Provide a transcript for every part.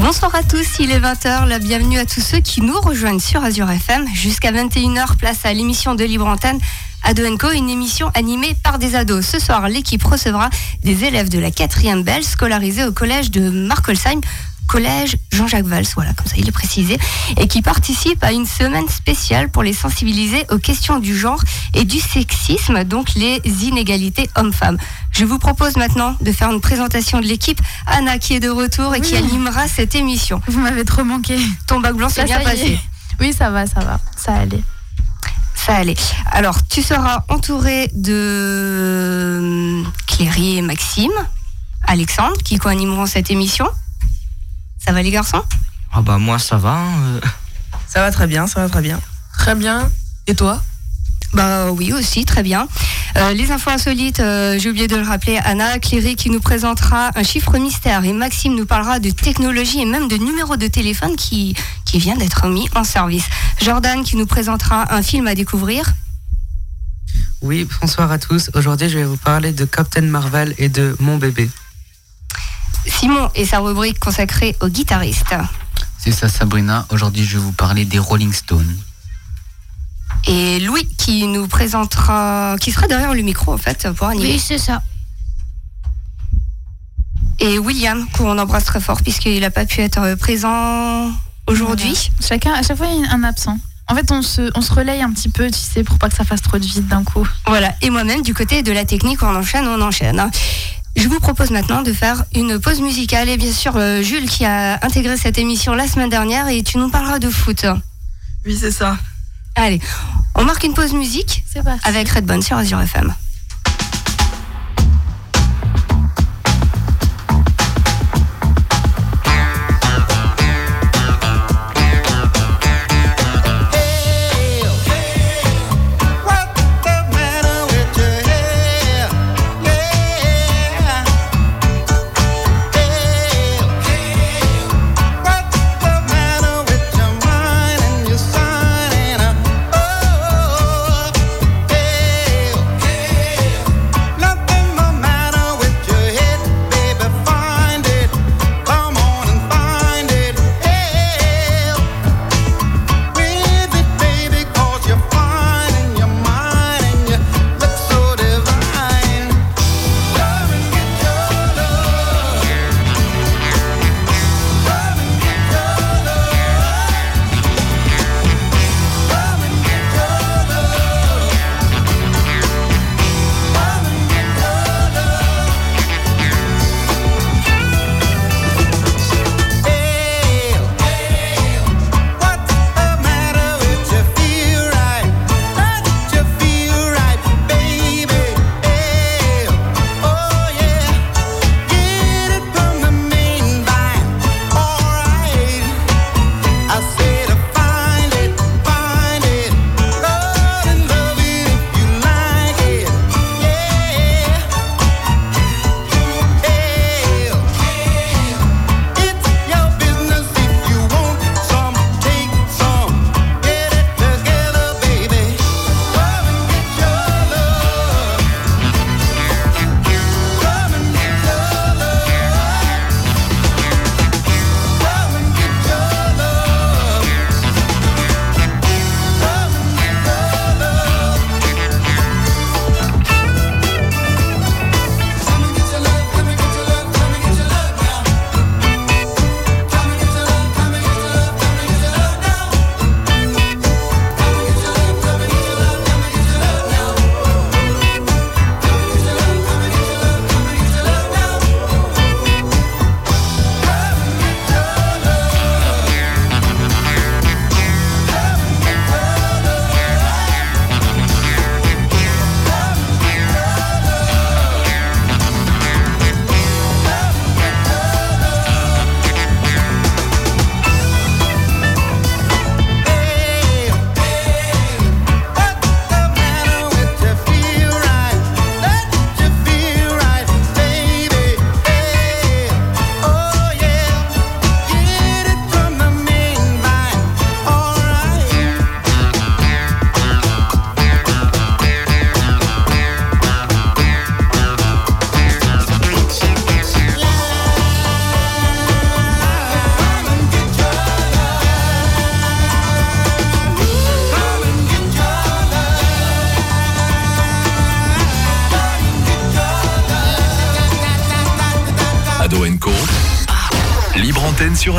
Bonsoir à tous, il est 20h, la bienvenue à tous ceux qui nous rejoignent sur Azure FM. Jusqu'à 21h, place à l'émission de Libre Antenne Ado Co, une émission animée par des ados. Ce soir, l'équipe recevra des élèves de la 4e Belle scolarisés au collège de Markolsheim collège Jean-Jacques Valls, voilà, comme ça il est précisé, et qui participe à une semaine spéciale pour les sensibiliser aux questions du genre et du sexisme, donc les inégalités hommes-femmes. Je vous propose maintenant de faire une présentation de l'équipe. Anna qui est de retour et qui animera cette émission. Vous m'avez trop manqué. Ton bac blanc s'est bien passé. Oui, ça va, ça va, ça allait. Ça allait. Alors, tu seras entouré de Cléry et Maxime, Alexandre, qui co-animeront cette émission. Ça va les garçons? Ah bah moi ça va. Hein, euh. Ça va très bien, ça va très bien. Très bien. Et toi? Bah oui aussi, très bien. Euh, les infos insolites, euh, j'ai oublié de le rappeler, Anna Cléry qui nous présentera un chiffre mystère et Maxime nous parlera de technologie et même de numéro de téléphone qui, qui vient d'être mis en service. Jordan qui nous présentera un film à découvrir. Oui, bonsoir à tous. Aujourd'hui je vais vous parler de Captain Marvel et de Mon bébé. Simon et sa rubrique consacrée aux guitaristes. C'est ça Sabrina, aujourd'hui je vais vous parler des Rolling Stones. Et Louis qui nous présentera, qui sera derrière le micro en fait pour animer. Oui, c'est ça. Et William, qu'on embrasse très fort puisqu'il n'a pas pu être présent aujourd'hui. Chacun, à chaque fois, il y a un absent. En fait, on se, on se relaye un petit peu, tu sais, pour pas que ça fasse trop de vide d'un coup. Voilà. Et moi-même, du côté de la technique, on enchaîne, on enchaîne. Je vous propose maintenant de faire une pause musicale. Et bien sûr, euh, Jules qui a intégré cette émission la semaine dernière et tu nous parleras de foot. Oui, c'est ça. Allez, on marque une pause musique avec Redbone sur Azure FM.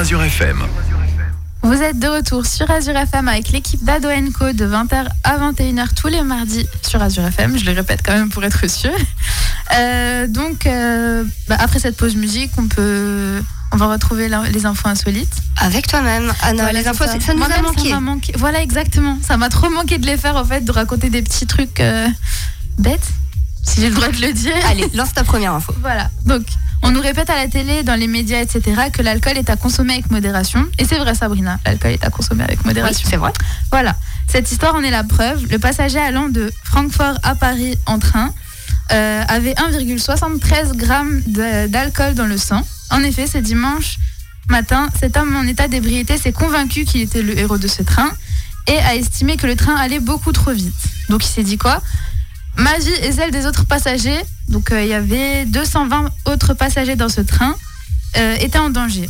Sur Azure FM. Vous êtes de retour sur Azure FM avec l'équipe d'Ado Co de 20h à 21h tous les mardis sur Azure FM. Je le répète quand même pour être sûr. Euh, donc, euh, bah, après cette pause musique, on peut, on va retrouver la- les infos insolites. Avec toi-même, Anna. Voilà, les infos, ça. c'est- ça nous a manqué. m'a manqué. Voilà, exactement. Ça m'a trop manqué de les faire, en fait, de raconter des petits trucs euh, bêtes, si j'ai le droit de le dire. Allez, lance ta première info. Voilà. Donc, on nous répète à la télé, dans les médias, etc., que l'alcool est à consommer avec modération. Et c'est vrai, Sabrina. L'alcool est à consommer avec Oui, modération. c'est vrai. Voilà. Cette histoire en est la preuve. Le passager allant de Francfort à Paris en train euh, avait 1,73 grammes de- d'alcool dans le sang. En effet, ce dimanche matin, cet homme en état d'ébriété s'est convaincu qu'il était le héros de ce train et a estimé que le train allait beaucoup trop vite. Donc il s'est dit quoi? Ma vie et celle des autres passagers, donc euh, il y avait 220 autres passagers dans ce train, euh, étaient en danger.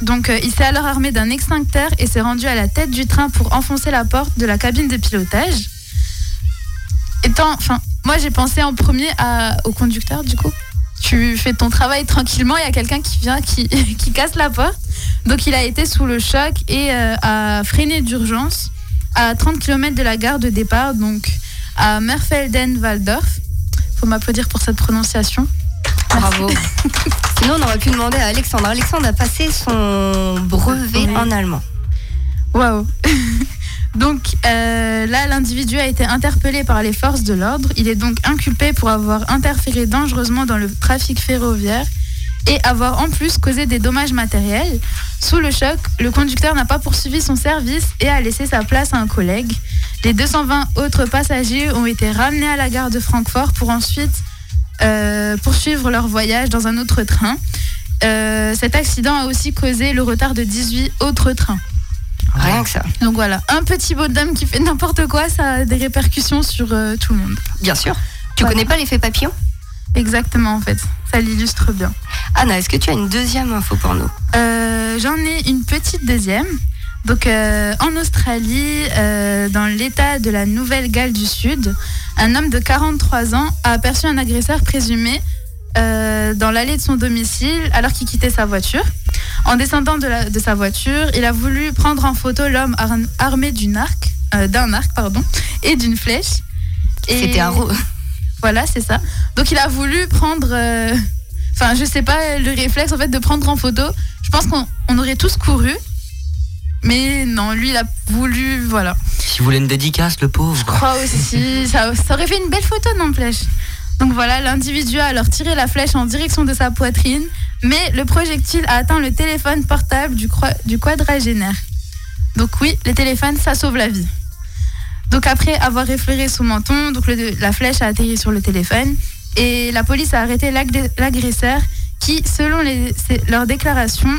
Donc euh, il s'est alors armé d'un extincteur et s'est rendu à la tête du train pour enfoncer la porte de la cabine de pilotage. Enfin, moi j'ai pensé en premier au conducteur du coup. Tu fais ton travail tranquillement, il y a quelqu'un qui vient, qui, qui casse la porte. Donc il a été sous le choc et a freiné d'urgence à 30 km de la gare de départ, donc à Merfelden-Waldorf. Faut m'applaudir pour cette prononciation. Bravo. Sinon, on aurait pu demander à Alexandre. Alexandre a passé son brevet Oui. en allemand. Waouh Donc euh, là, l'individu a été interpellé par les forces de l'ordre. Il est donc inculpé pour avoir interféré dangereusement dans le trafic ferroviaire et avoir en plus causé des dommages matériels. Sous le choc, le conducteur n'a pas poursuivi son service et a laissé sa place à un collègue. Les 220 autres passagers ont été ramenés à la gare de Francfort pour ensuite euh, poursuivre leur voyage dans un autre train. Euh, cet accident a aussi causé le retard de 18 autres trains. Rien que ça. Donc voilà, un petit bonhomme qui fait n'importe quoi, ça a des répercussions sur euh, tout le monde. Bien sûr. Tu Voilà. connais pas l'effet papillon? Exactement en fait, ça l'illustre bien. Anna, est-ce que tu as une deuxième info pour nous? Euh, J'en ai une petite deuxième. Donc euh, en Australie, euh, dans l'état de la Nouvelle-Galles du Sud, un homme de 43 ans a aperçu un agresseur présumé dans l'allée de son domicile alors qu'il quittait sa voiture. En descendant de, la- de sa voiture, il a voulu prendre en photo l'homme ar- armé d'une arc, d'un arc pardon, et d'une flèche. C'était un voilà, c'est ça. Donc il a voulu prendre, euh, enfin je sais pas, le réflexe en fait de prendre en photo. Je pense qu'on on aurait tous couru, mais non, lui il a voulu, voilà. S'il voulait une dédicace, le pauvre. Je crois aussi, ça, ça aurait fait une belle photo non flèche? Donc voilà, l'individu a alors tiré la flèche en direction de sa poitrine, mais le projectile a atteint le téléphone portable du, du quadragénaire. Donc oui, les téléphones, ça sauve la vie. Donc après avoir effleuré son menton, donc la flèche a atterri sur le téléphone et la police a arrêté l'agresseur qui, selon leurs déclarations,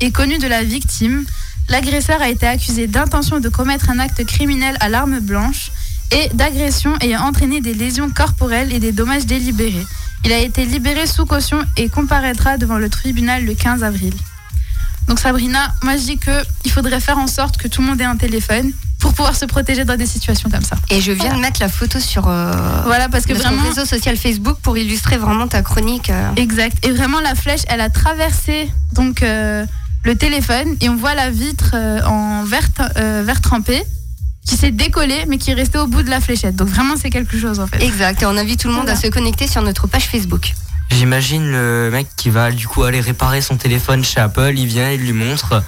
est connu de la victime. L'agresseur a été accusé d'intention de commettre un acte criminel à l'arme blanche et d'agression ayant entraîné des lésions corporelles et des dommages délibérés. Il a été libéré sous caution et comparaîtra devant le tribunal le 15 avril. Donc Sabrina, moi je dis qu'il faudrait faire en sorte que tout le monde ait un téléphone pour pouvoir se protéger dans des situations comme ça. Et je viens de mettre la photo sur euh, Voilà, parce que vraiment... réseau social Facebook pour illustrer vraiment ta chronique. euh. Exact. Et vraiment, la flèche, elle a traversé donc euh, le téléphone et on voit la vitre euh, en euh, verre trempé qui s'est décollée mais qui est restée au bout de la fléchette. Donc vraiment, c'est quelque chose en fait. Exact. Et on invite tout le monde Voilà. à se connecter sur notre page Facebook. J'imagine le mec qui va du coup aller réparer son téléphone chez Apple, il vient, il lui montre.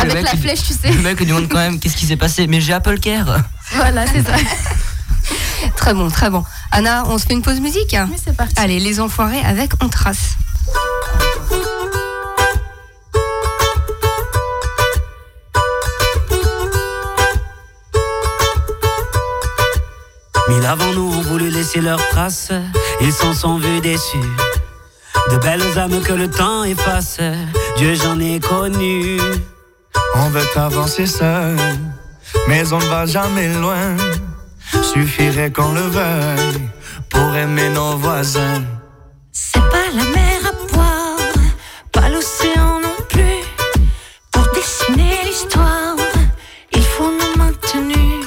Avec mec, la flèche, tu sais. Le mec lui demande quand même qu'est-ce qui s'est passé. Mais j'ai Apple Care. Voilà, c'est ça. Très bon, très bon. Anna, on se fait une pause musique Mais c'est parti. Allez, les enfoirés avec On Trace. Mille avant nous ont voulu laisser leurs traces, ils s'en sont vus déçus. De belles âmes que le temps efface, Dieu j'en ai connu. On veut avancer seul, mais on ne va jamais loin. Suffirait qu'on le veuille pour aimer nos voisins. C'est pas la mer à boire, pas l'océan non plus. Pour dessiner l'histoire, il faut nous maintenir.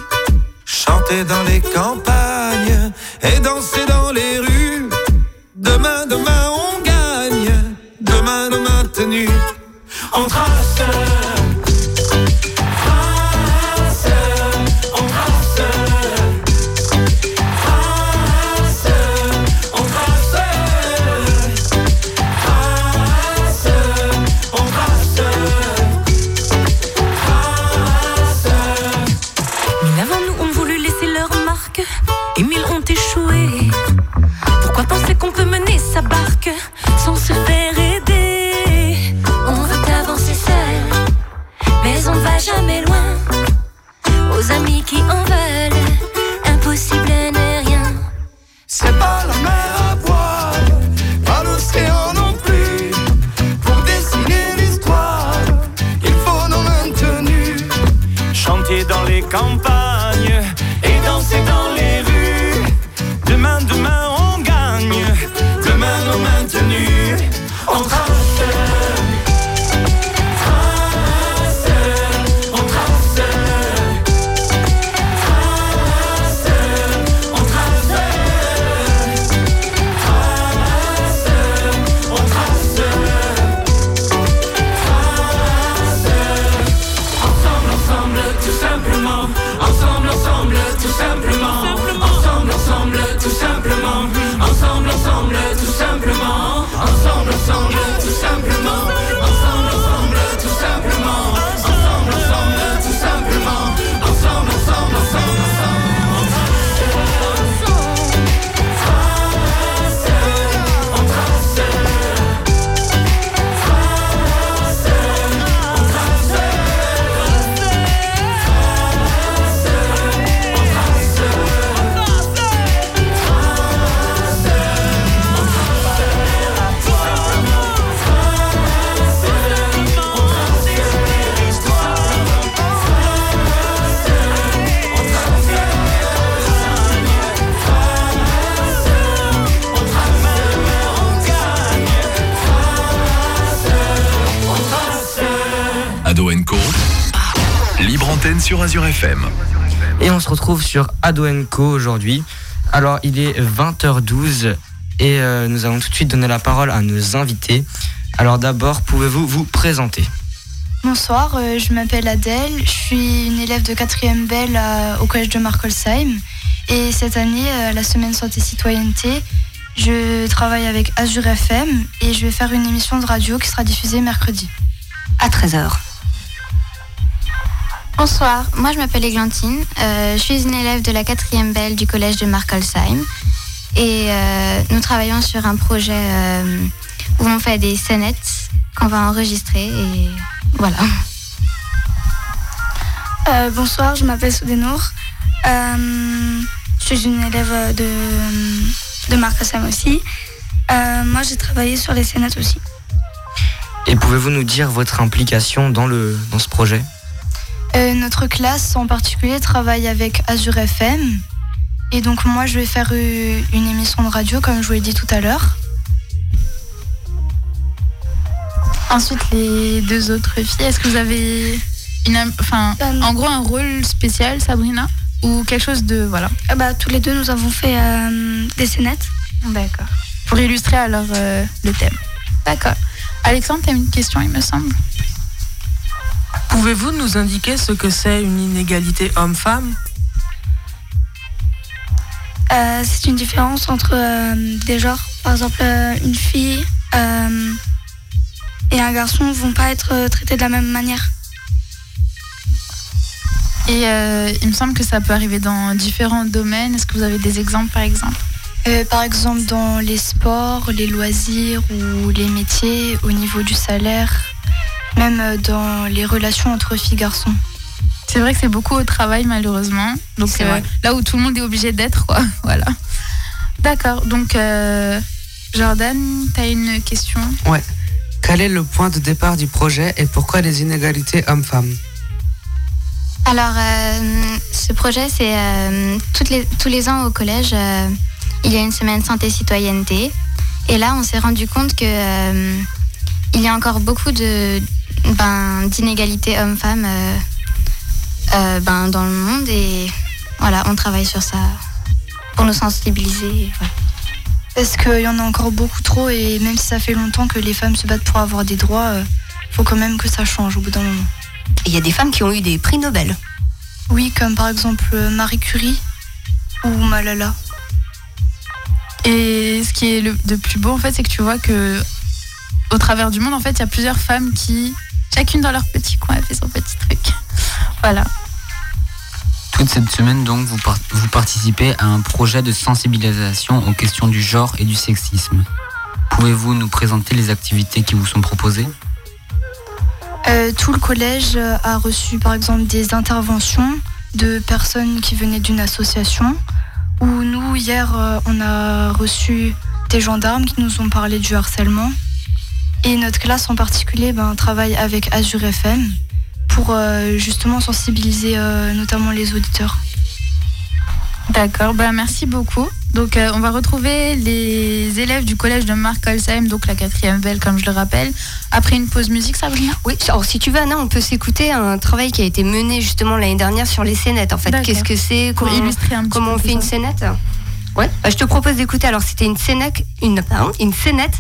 Chanter dans les campagnes et danser dans les rues. Demain, demain, on gagne. Demain, nous maintenu. on. Chanter FM. Et on se retrouve sur Ado Co aujourd'hui. Alors il est 20h12 et euh, nous allons tout de suite donner la parole à nos invités. Alors d'abord, pouvez-vous vous présenter? Bonsoir, euh, je m'appelle Adèle, je suis une élève de 4e Belle à- au collège de Markolsheim. Et cette année, euh, à la semaine santé citoyenneté, je travaille avec Azure FM et je vais faire une émission de radio qui sera diffusée mercredi. À 13h. Bonsoir, moi je m'appelle Églantine, Euh, je suis une élève de la 4e Belle du collège de Markolsheim et euh, nous travaillons sur un projet euh, où on fait des scénettes qu'on va enregistrer et voilà. Euh, bonsoir, je m'appelle Soudenour. Euh, je suis une élève de, de Hassam aussi. Euh, moi, j'ai travaillé sur les scénettes aussi. Et pouvez-vous nous dire votre implication dans, le, dans ce projet? Euh, notre classe en particulier travaille avec Azure FM. Et donc moi je vais faire euh, une émission de radio comme je vous l'ai dit tout à l'heure. Ensuite les deux autres filles, est-ce que vous avez une, enfin, en gros un rôle spécial Sabrina? Ou quelque chose de voilà Ah bah, tous les deux, nous avons fait euh, des scénettes. D'accord. Pour illustrer alors euh, le thème. D'accord. Alexandre, tu as une question il me semble? Pouvez-vous nous indiquer ce que c'est une inégalité homme-femme Euh, c'est une différence entre euh, des genres. Par exemple, euh, une fille euh, et un garçon vont pas être traités de la même manière. Et euh, il me semble que ça peut arriver dans différents domaines. Est-ce que vous avez des exemples par exemple? Euh, Par exemple dans les sports, les loisirs ou les métiers, au niveau du salaire, même euh, dans les relations entre filles et garçons. C'est vrai que c'est beaucoup au travail malheureusement. Donc C'est euh, là où tout le monde est obligé d'être quoi. Voilà. D'accord. Donc euh, Jordan, tu as une question? Ouais. Quel est le point de départ du projet et pourquoi les inégalités hommes-femmes? Alors, euh, ce projet, c'est euh, toutes les, tous les ans au collège, euh, il y a une semaine santé citoyenneté. Et là, on s'est rendu compte que euh, il y a encore beaucoup de ben, d'inégalités hommes-femmes euh, euh, ben, dans le monde. Et voilà, on travaille sur ça pour nous sensibiliser. et voilà. Est-ce qu'il y en a encore beaucoup trop et même si ça fait longtemps que les femmes se battent pour avoir des droits, euh, faut quand même que ça change au bout d'un moment. Et il y a des femmes qui ont eu des prix Nobel. Oui, comme par exemple Marie Curie ou Malala. Et ce qui est le de plus beau, en fait, c'est que tu vois que au travers du monde, en fait, il y a plusieurs femmes qui, chacune dans leur petit coin, a fait son petit truc. Voilà. Toute cette semaine, donc, vous, par- vous participez à un projet de sensibilisation aux questions du genre et du sexisme. Pouvez-vous nous présenter les activités qui vous sont proposées? Euh, tout le collège a reçu par exemple des interventions de personnes qui venaient d'une association. Où nous, hier, euh, on a reçu des gendarmes qui nous ont parlé du harcèlement. Et notre classe en particulier ben, travaille avec Azure FM pour euh, justement sensibiliser euh, notamment les auditeurs. D'accord, bah merci beaucoup. Donc euh, on va retrouver les élèves du collège de Marc Holsheim, donc la quatrième belle comme je le rappelle, après une pause musique, Sabrina? Oui, alors si tu veux, Anna, on peut s'écouter un travail qui a été mené justement l'année dernière sur les scénettes. En fait, qu'est-ce que c'est Pour comment- illustrer un petit comment peu on fait une scénette? Ouais, bah, je te propose d'écouter. Alors, c'était une scénette, une, pardon, une scénette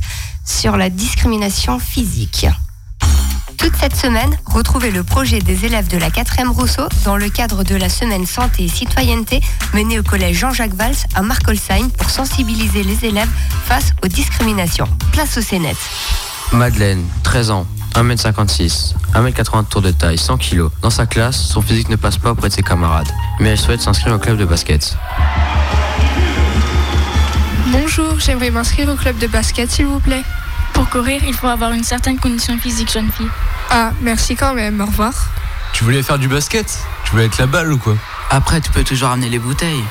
sur la discrimination physique. Toute cette semaine, retrouvez le projet des élèves de la 4e Rousseau dans le cadre de la semaine santé et citoyenneté menée au collège Jean-Jacques Valls à Markolsheim pour sensibiliser les élèves face aux discriminations. Place aux scénettes. Madeleine, 13 ans, 1m56, 1m80 de tour de taille, 100 kg. Dans sa classe, son physique ne passe pas auprès de ses camarades, mais elle souhaite s'inscrire au club de basket. Bonjour, j'aimerais m'inscrire au club de basket, s'il vous plaît. Pour courir, il faut avoir une certaine condition physique, jeune fille. Ah, merci quand même, au revoir. Tu voulais faire du basket? Tu voulais être la balle ou quoi? Après, tu peux toujours amener les bouteilles.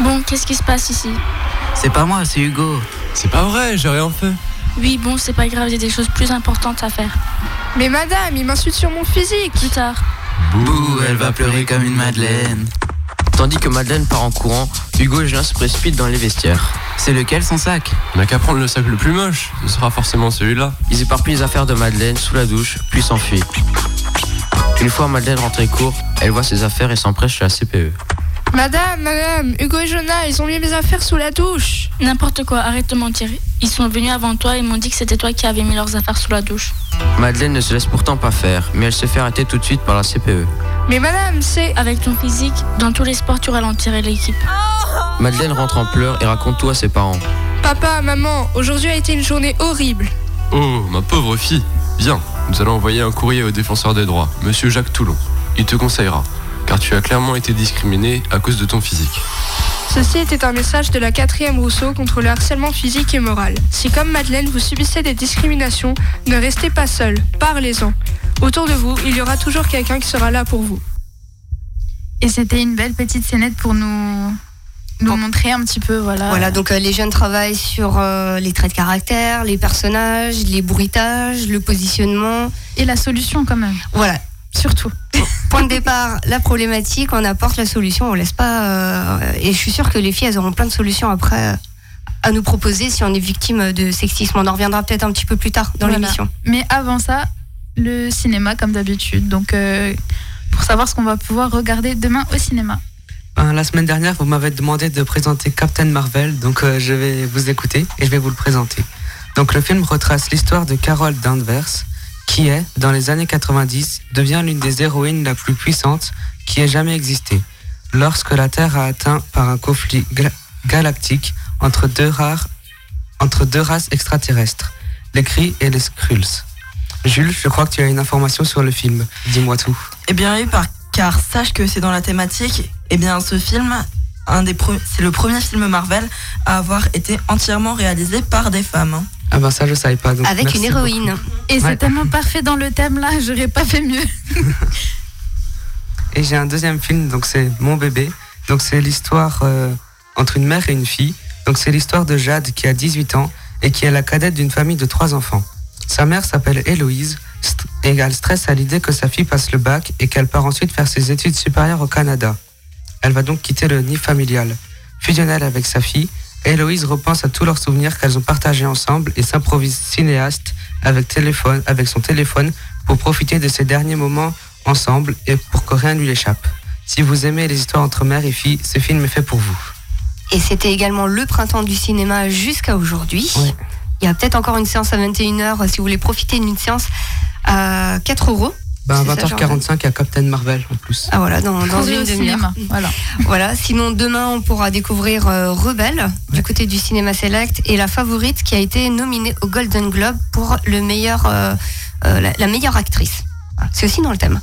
Bon, qu'est-ce qui se passe ici? C'est pas moi, c'est Hugo. C'est pas vrai, j'ai rien fait. Oui, bon, c'est pas grave, a des choses plus importantes à faire. Mais madame, il m'insulte sur mon physique. Plus tard. Bouh, elle va pleurer comme une Madeleine. Tandis que Madeleine part en courant, Hugo et Julien se précipitent dans les vestiaires. C'est lequel son sac On n'a qu'à prendre le sac le plus moche. Ce sera forcément celui-là. Ils éparpillent les affaires de Madeleine sous la douche, puis s'enfuient. Une fois Madeleine rentrée court, elle voit ses affaires et s'empresse chez la. CPE. Madame, madame, Hugo et Jonah, ils ont mis mes affaires sous la douche. N'importe quoi, arrête de mentir. Ils sont venus avant toi et m'ont dit que c'était toi qui avais mis leurs affaires sous la douche. Madeleine ne se laisse pourtant pas faire, mais elle se fait arrêter tout de suite par la. CPE. Mais madame, c'est. Avec ton physique, dans tous les sports, tu ralentirais l'équipe. Madeleine rentre en pleurs et raconte tout à ses parents. Papa, maman, aujourd'hui a été une journée horrible. Oh, ma pauvre fille. Bien, nous allons envoyer un courrier au défenseur des droits, monsieur Jacques Toulon. Il te conseillera, car tu as clairement été discriminé à cause de ton physique. Ceci était un message de la 4e Rousseau contre le harcèlement physique et moral. Si comme Madeleine vous subissez des discriminations, ne restez pas seul, parlez-en. Autour de vous, il y aura toujours quelqu'un qui sera là pour vous. Et c'était une belle petite scénette pour nous, nous montrer un petit peu, voilà. Voilà, donc euh, les jeunes travaillent sur euh, les traits de caractère, les personnages, les bruitages, le positionnement. Et la solution quand même. Voilà. Surtout. Point de départ, la problématique, on apporte la solution, on laisse pas. euh, et je suis sûre que les filles, elles auront plein de solutions après euh, à nous proposer si on est victime de sexisme. On en reviendra peut-être un petit peu plus tard dans Voilà. l'émission. Mais avant ça, le cinéma comme d'habitude. Donc euh, pour savoir ce qu'on va pouvoir regarder demain au cinéma. Ben, la semaine dernière, vous m'avez demandé de présenter Captain Marvel, donc euh, je vais vous écouter et je vais vous le présenter. Donc le film retrace l'histoire de Carol Danvers, qui est, dans les années 90, devient l'une des héroïnes la plus puissante qui ait jamais existé, lorsque la Terre a atteint par un conflit galactique entre deux, races extraterrestres, les Kree et les Skrulls. Jules, je crois que tu as une information sur le film. Dis-moi tout. Eh bien oui, car sache que c'est dans la thématique. Eh bien ce film, c'est le premier film Marvel à avoir été entièrement réalisé par des femmes. Ah ben ça je savais pas. donc Avec une héroïne. Et Ouais. c'est tellement parfait dans le thème là, j'aurais pas fait mieux. Et j'ai un deuxième film, donc c'est Mon bébé. Donc c'est l'histoire euh, entre une mère et une fille. Donc c'est l'histoire de Jade qui a 18 ans et qui est la cadette d'une famille de trois enfants. Sa mère s'appelle Héloïse et elle stresse à l'idée que sa fille passe le bac et qu'elle part ensuite faire ses études supérieures au Canada. Elle va donc quitter le nid familial. Fusionnelle avec sa fille, Héloïse repense à tous leurs souvenirs qu'elles ont partagés ensemble et s'improvise cinéaste avec, téléphone, avec son téléphone pour profiter de ces derniers moments ensemble et pour que rien ne lui échappe. Si vous aimez les histoires entre mère et fille, ce film est fait pour vous. Et c'était également le printemps du cinéma jusqu'à aujourd'hui. Il y a peut-être encore une séance à 21h si vous voulez profiter d'une séance à 4 euros. Bah, à C'est ça, 20h45, il y a Captain Marvel en plus. Ah voilà, dans, une demi-heure. cinéma, Voilà. Voilà, sinon demain on pourra découvrir euh, Rebelle du côté du cinéma Select et la favorite qui a été nominée au Golden Globe pour le meilleur, euh, euh, la, la meilleure actrice. Voilà, C'est aussi dans le thème.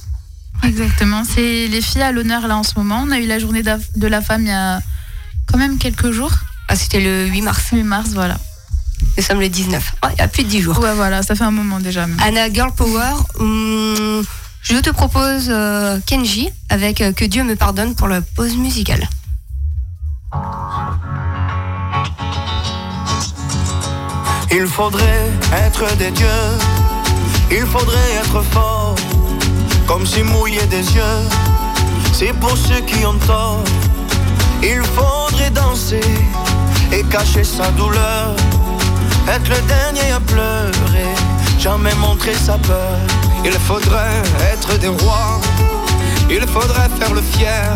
Exactement. C'est les filles à l'honneur là en ce moment. On a eu la journée de la femme il y a quand même quelques jours. Ah, c'était le 8 mars. 8 mars, voilà. Nous sommes le 19. Ah, il y a plus de 10 jours. Ouais, voilà, ça fait un moment déjà. même. Anna Girl Power, hum, je te propose euh, Kenji avec euh, Que Dieu me pardonne pour la pause musicale. Il faudrait être des dieux, il faudrait être fort, comme si mouiller des yeux, c'est pour ceux qui ont tort. Il faudrait danser et cacher sa douleur, être le dernier à pleurer, jamais montrer sa peur. Il faudrait être des rois, il faudrait faire le fier,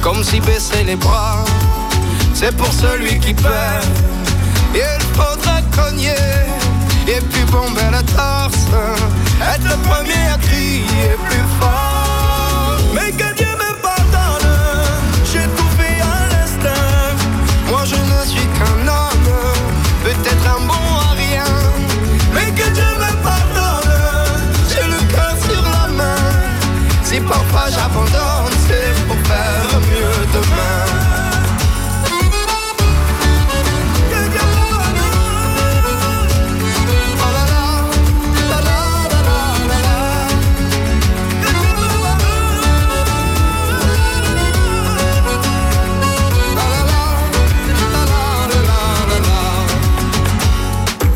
comme si baisser les bras, c'est pour celui qui perd. Il faudra cogner et puis bomber la torse. Être le premier à crier plus fort.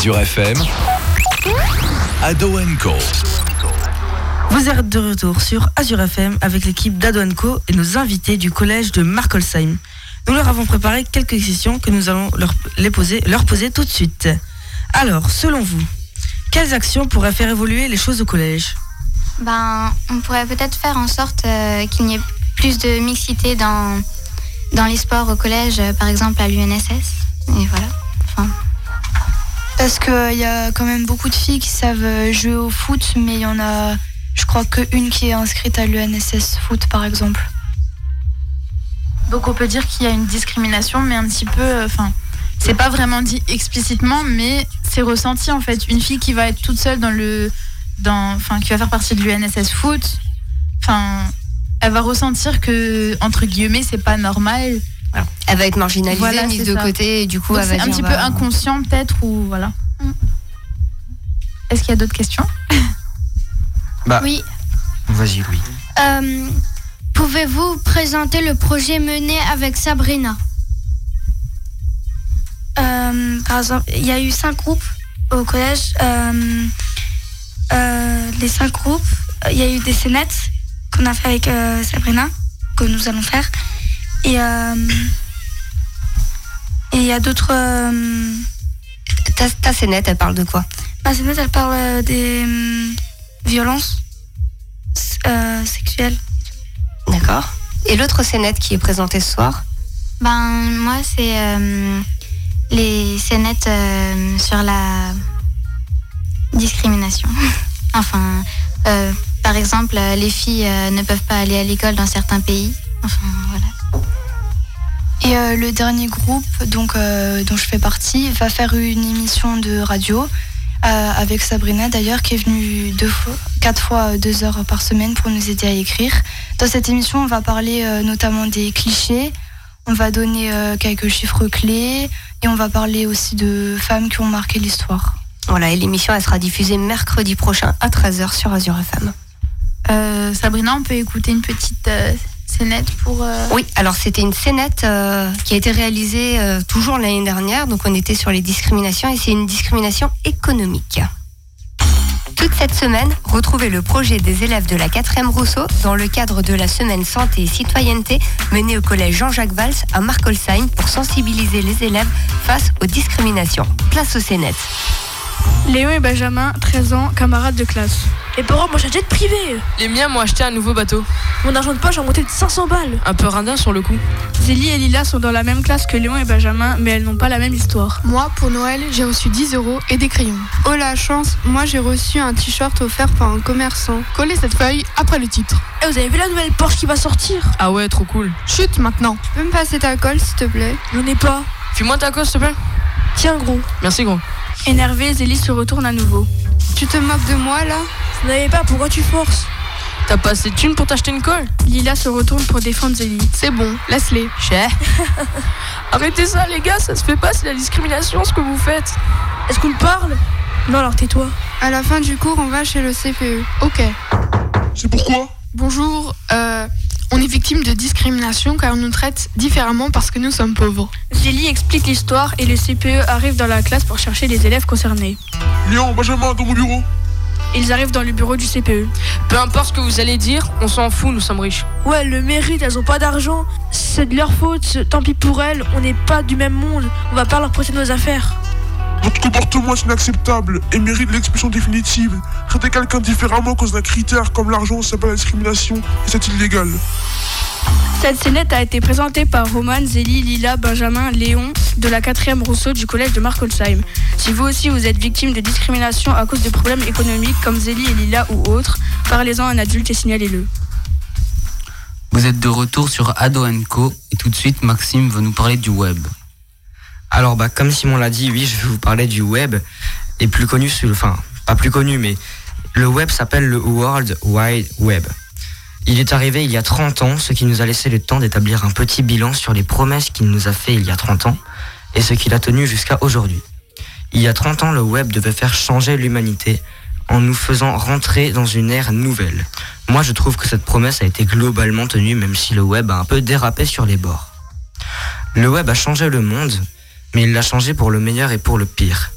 Azure FM, Ado Co. Vous êtes de retour sur Azure FM avec l'équipe d'Ado Co et nos invités du collège de Markolsheim. Nous leur avons préparé quelques questions que nous allons leur, les poser, leur poser tout de suite. Alors, selon vous, quelles actions pourraient faire évoluer les choses au collège? Ben, on pourrait peut-être faire en sorte euh, qu'il n'y ait plus de mixité dans, dans les sports au collège, euh, par exemple à l'UNSS. Et voilà. Parce qu'il y a quand même beaucoup de filles qui savent euh, jouer au foot, mais il y en a, je crois, qu'une qui est inscrite à l'UNSS foot, par exemple. Donc on peut dire qu'il y a une discrimination, mais un petit peu. euh, Enfin, c'est pas vraiment dit explicitement, mais c'est ressenti en fait. Une fille qui va être toute seule dans le. Dans, enfin, qui va faire partie de l'UNSS foot. Enfin, elle va ressentir que entre guillemets c'est pas normal. Elle va être marginalisée, Voilà, mise de ça. côté, et du coup, Donc, elle va c'est un dire, petit peu bah, inconscient peut-être ou voilà. Est-ce qu'il y a d'autres questions Bah, Oui. Vas-y, Louis. Euh, Pouvez-vous présenter le projet mené avec Sabrina Euh, par exemple, il y a eu cinq groupes au collège. Euh, euh, les cinq groupes, il y a eu des scénettes qu'on a fait avec euh, Sabrina, que nous allons faire. Et euh, et il y a d'autres. euh, ta, ta scénette, elle parle de quoi? Ma scénette, elle parle euh, des violences sexuelles. D'accord. Et l'autre scénette qui est présentée ce soir? Ben moi c'est les scénettes euh, sur la discrimination. enfin, euh, par exemple, les filles euh, ne peuvent pas aller à l'école dans certains pays. Enfin voilà. Et euh, le dernier groupe donc, euh, dont je fais partie va faire une émission de radio euh, avec Sabrina d'ailleurs qui est venue deux fois, quatre fois deux heures par semaine pour nous aider à écrire. Dans cette émission, on va parler euh, notamment des clichés, on va donner euh, quelques chiffres clés et on va parler aussi de femmes qui ont marqué l'histoire. Voilà, et l'émission, elle sera diffusée mercredi prochain à 13h sur Azure FM. Euh, Sabrina, on peut écouter une petite euh, euh, Oui, alors c'était une scénette euh, qui a été réalisée euh, toujours l'année dernière, donc on était sur les discriminations et c'est une discrimination économique. Toute cette semaine, retrouvez le projet des élèves de la 4e Rousseau dans le cadre de la semaine santé et citoyenneté menée au collège Jean-Jacques Valls à Markolsheim pour sensibiliser les élèves face aux discriminations. Place aux scénettes. Léon et Benjamin, 13 ans, camarades de classe. Les parents m'ont acheté jet privé. Les miens m'ont acheté un nouveau bateau. Mon argent de poche a monté de 500 balles. Un peu radin sur le coup. Zélie et Lila sont dans la même classe que Léon et Benjamin, mais elles n'ont pas la même histoire. Moi, pour Noël, j'ai reçu 10 euros et des crayons. Oh la chance, moi j'ai reçu un t-shirt offert par un commerçant. Collez cette feuille après le titre. Et Eh, vous avez vu la nouvelle Porsche qui va sortir? Ah ouais, trop cool. Chut maintenant. Tu peux me passer ta colle s'il te plaît? J'en ai pas. Fais-moi ta colle, s'il te plaît. Tiens, gros. Merci, gros. Énervée, Zélie se retourne à nouveau. Tu te moques de moi là? Vous n'avez pas, pourquoi tu forces? T'as pas assez de thunes pour t'acheter une colle? Lila se retourne pour défendre Zélie. C'est bon, laisse-les. Cher. Arrêtez ça, les gars, ça se fait pas, c'est la discrimination ce que vous faites. Est-ce qu'on parle? Non, alors tais-toi. À la fin du cours, on va chez le CPE. Ok. C'est pourquoi? Bonjour, euh, on est victime de discrimination car on nous traite différemment parce que nous sommes pauvres. Zélie explique l'histoire et le CPE arrive dans la classe pour chercher les élèves concernés. Léon, Benjamin, dans mon bureau. Ils arrivent dans le bureau du CPE. Peu importe ce que vous allez dire, on s'en fout, nous sommes riches. Ouais, le mérite, elles ont pas d'argent. C'est de leur faute, tant pis pour elles, on n'est pas du même monde. On va pas leur prêter nos affaires. Votre comportement est inacceptable et mérite l'expulsion définitive. Traiter quelqu'un différemment à cause d'un critère comme l'argent, c'est pas la discrimination et c'est illégal. Cette scénette a été présentée par Roman, Zélie, Lila, Benjamin, Léon de la 4e Rousseau du collège de Markolsheim. Si vous aussi vous êtes victime de discrimination à cause de problèmes économiques comme Zélie et Lila ou autres, parlez-en à un adulte et signalez-le. Vous êtes de retour sur Ado Co et tout de suite Maxime va nous parler du web. Alors, bah, comme Simon l'a dit, oui, je vais vous parler du web, et plus connu, enfin, pas plus connu, mais le web s'appelle le World Wide Web. Il est arrivé il y a 30 ans, ce qui nous a laissé le temps d'établir un petit bilan sur les promesses qu'il nous a fait il y a 30 ans, et ce qu'il a tenu jusqu'à aujourd'hui. Il y a 30 ans, le web devait faire changer l'humanité en nous faisant rentrer dans une ère nouvelle. Moi, je trouve que cette promesse a été globalement tenue, même si le web a un peu dérapé sur les bords. Le web a changé le monde, mais il l'a changé pour le meilleur et pour le pire.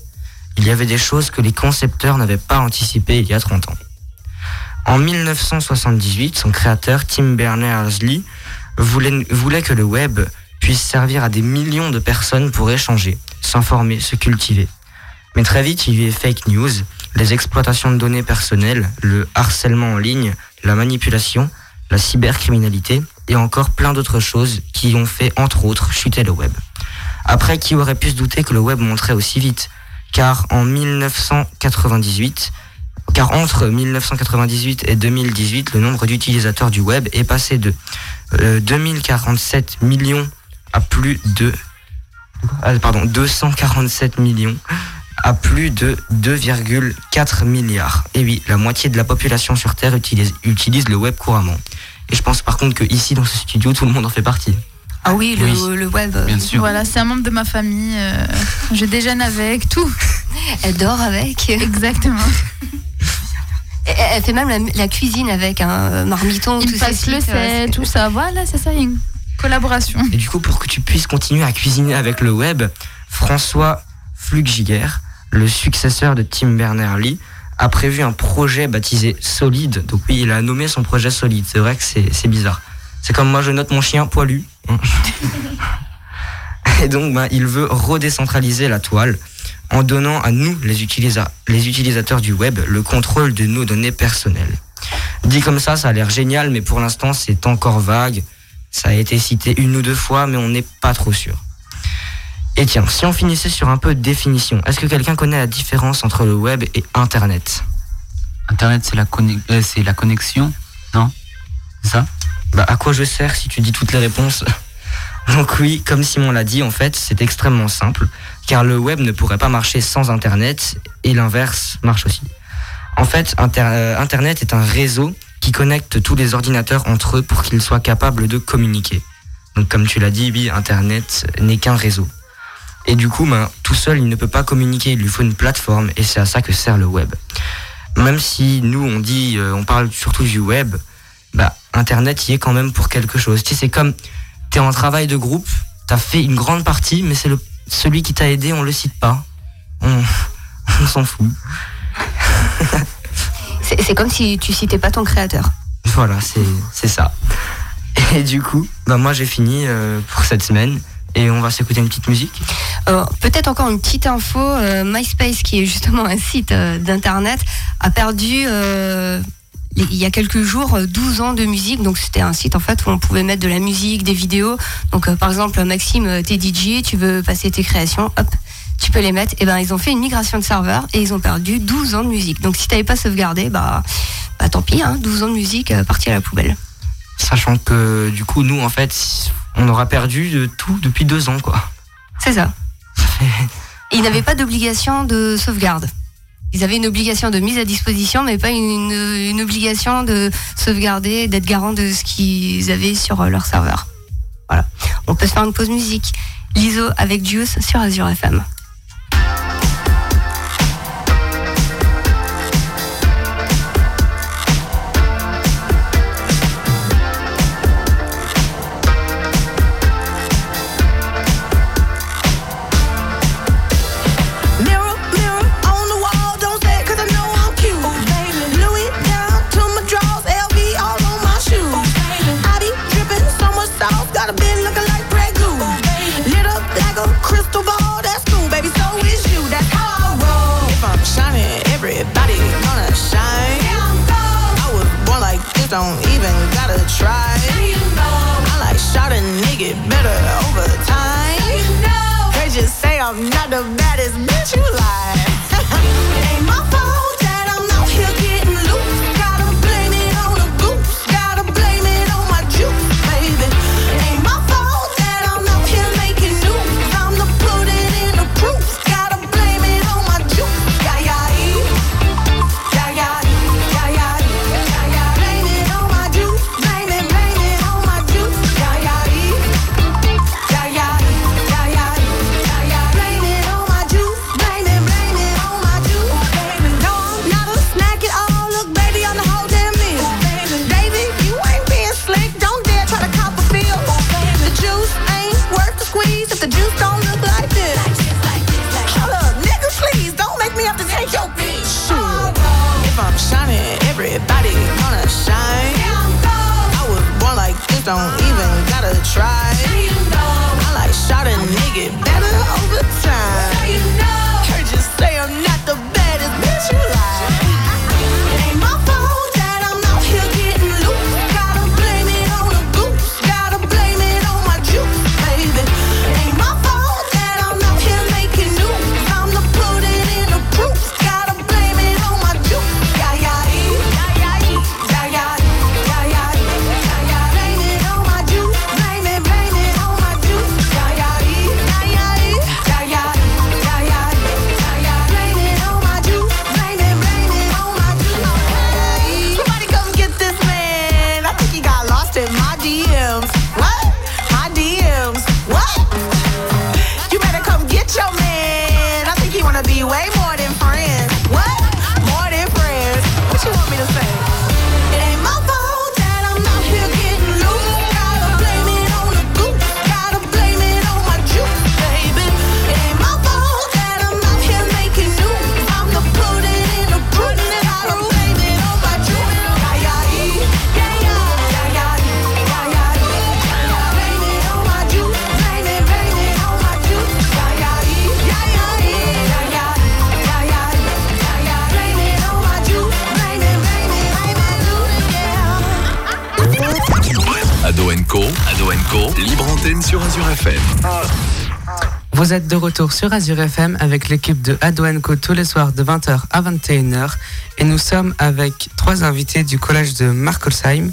Il y avait des choses que les concepteurs n'avaient pas anticipées il y a 30 ans. En 1978, son créateur Tim Berners-Lee voulait, que le web puisse servir à des millions de personnes pour échanger, s'informer, se cultiver. Mais très vite, il y a eu fake news, les exploitations de données personnelles, le harcèlement en ligne, la manipulation, la cybercriminalité et encore plein d'autres choses qui ont fait entre autres chuter le web. Après, qui aurait pu se douter que le web monterait aussi vite? Car en 1998, car entre 1998 et 2018, le nombre d'utilisateurs du web est passé de euh, 2047 millions à plus de ah, pardon 247 millions à plus de 2,4 milliards. Et oui, la moitié de la population sur Terre utilise, utilise le web couramment. Et je pense par contre que ici dans ce studio, tout le monde en fait partie. Ah oui, le, le web. Bien sûr. Voilà, c'est un membre de ma famille. euh, je déjeune avec, tout. Elle dort avec. Exactement. Elle, fait même la, la cuisine avec un marmiton. Il tous passe ces le sel, tout ça. Voilà, c'est ça, il y a une collaboration. Et du coup, pour que tu puisses continuer à cuisiner avec le web, François Fluggiger, le successeur de Tim Berners-Lee, a prévu un projet baptisé Solide. Donc oui, il a nommé son projet Solide. C'est vrai que c'est c'est bizarre. C'est comme moi, je note mon chien poilu. Et donc, ben, il veut redécentraliser la toile en donnant à nous, les, utilisa- les utilisateurs du web, le contrôle de nos données personnelles. Dit comme ça, ça a l'air génial, mais pour l'instant, c'est encore vague. Ça a été cité une ou deux fois, mais on n'est pas trop sûr. Et tiens, si on finissait sur un peu de définition, est-ce que quelqu'un connaît la différence entre le web et Internet? Internet, c'est la, conne- euh, la connexion, non? C'est ça? Bah, à quoi je sers si tu dis toutes les réponses Donc oui, comme Simon l'a dit, en fait, c'est extrêmement simple, car le web ne pourrait pas marcher sans Internet, et l'inverse marche aussi. En fait, euh, Internet est un réseau qui connecte tous les ordinateurs entre eux pour qu'ils soient capables de communiquer. Donc comme tu l'as dit, oui, Internet n'est qu'un réseau. Et du coup, ben, tout seul, il ne peut pas communiquer, il lui faut une plateforme, et c'est à ça que sert le web. Même si nous, on dit, euh, on parle surtout du web, bah, Internet y est quand même pour quelque chose. Tu sais, c'est comme, t'es en travail de groupe, t'as fait une grande partie, mais c'est le, celui qui t'a aidé, on le cite pas. On, on s'en fout. C'est comme si tu citais pas ton créateur. Voilà, c'est, c'est ça. Et du coup, bah, moi j'ai fini euh, pour cette semaine, et on va s'écouter une petite musique. Euh, Peut-être encore une petite info, euh, MySpace, qui est justement un site euh, d'internet, a perdu euh, il y a quelques jours euh, 12 ans de musique. Donc c'était un site en fait où on pouvait mettre de la musique, des vidéos. Donc euh, par exemple Maxime, euh, t'es DJ, tu veux passer tes créations, hop, tu peux les mettre. Et ben ils ont fait une migration de serveur et ils ont perdu 12 ans de musique. Donc si t'avais pas sauvegardé, bah, bah tant pis, hein, 12 ans de musique euh, parti à la poubelle. Sachant que du coup, nous en fait, on aura perdu de tout depuis deux ans, quoi. C'est ça. Ils n'avaient pas d'obligation de sauvegarde. Ils avaient une obligation de mise à disposition, mais pas une, obligation de sauvegarder, d'être garant de ce qu'ils avaient sur euh, leur serveur. Voilà. On peut se faire une pause musique. L'ISO avec Juice sur Azure FM. Vous êtes de retour sur Azure FM avec l'équipe de Ado Co tous les soirs de 20h à 21h et nous sommes avec trois invités du collège de Markolsheim.